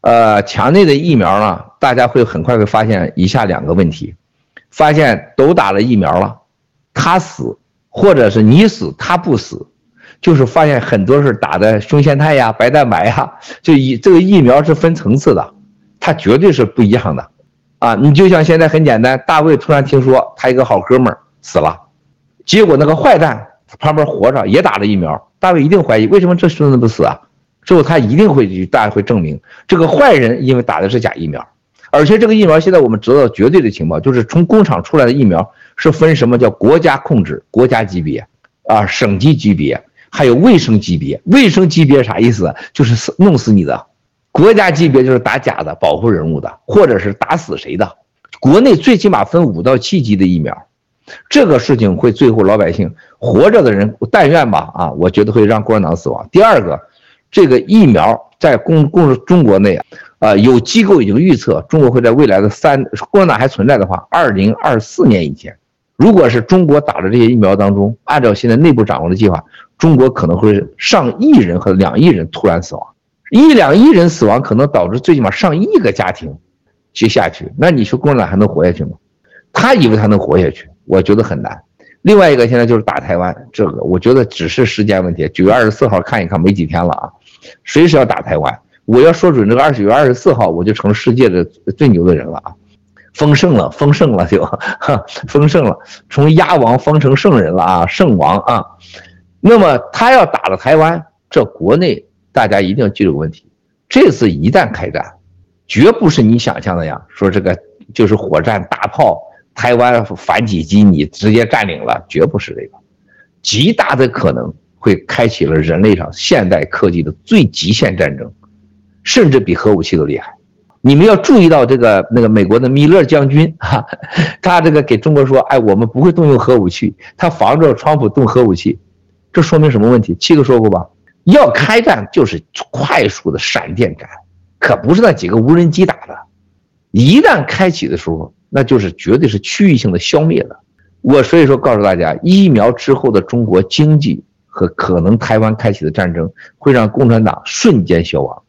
呃，墙内的疫苗呢，大家会很快会发现以下两个问题：发现都打了疫苗了，他死，或者是你死他不死，就是发现很多是打的胸腺肽呀、白蛋白呀，就以这个疫苗是分层次的，它绝对是不一样的。啊，你就像现在很简单，大卫突然听说他一个好哥们儿死了，结果那个坏蛋旁边活着也打了疫苗，大卫一定怀疑为什么这孙子不死啊？之后他一定会去，大家会证明这个坏人因为打的是假疫苗，而且这个疫苗现在我们知道绝对的情报就是从工厂出来的疫苗是分什么叫国家控制、国家级别啊、省级级别，还有卫生级别。卫生级别啥意思？就是弄死你的。国家级别就是打假的，保护人物的，或者是打死谁的。国内最起码分五到七级的疫苗，这个事情会最后老百姓活着的人，但愿吧啊，我觉得会让共产党死亡。第二个，这个疫苗在共共中国内啊，有机构已经预测，中国会在未来的三共产党还存在的话，二零二四年以前，如果是中国打的这些疫苗当中，按照现在内部掌握的计划，中国可能会上亿人和两亿人突然死亡。一两亿人死亡，可能导致最起码上亿个家庭接下去，那你说共产党还能活下去吗？他以为他能活下去，我觉得很难。另外一个现在就是打台湾，这个我觉得只是时间问题。九月二十四号看一看，没几天了啊，随时要打台湾。我要说准这个二九月二十四号，我就成世界的最牛的人了啊！丰盛了，丰盛了就，哈，丰盛了，从鸭王封成圣人了啊，圣王啊。那么他要打了台湾，这国内。大家一定要记住个问题：这次一旦开战，绝不是你想象的呀。说这个就是火战、大炮，台湾反击机你直接占领了，绝不是这个。极大的可能会开启了人类上现代科技的最极限战争，甚至比核武器都厉害。你们要注意到这个那个美国的米勒将军哈，他这个给中国说：“哎，我们不会动用核武器，他防着川普动核武器。”这说明什么问题？七哥说过吧？要开战就是快速的闪电战，可不是那几个无人机打的。一旦开启的时候，那就是绝对是区域性的消灭了。我所以说告诉大家，疫苗之后的中国经济和可能台湾开启的战争，会让共产党瞬间消亡。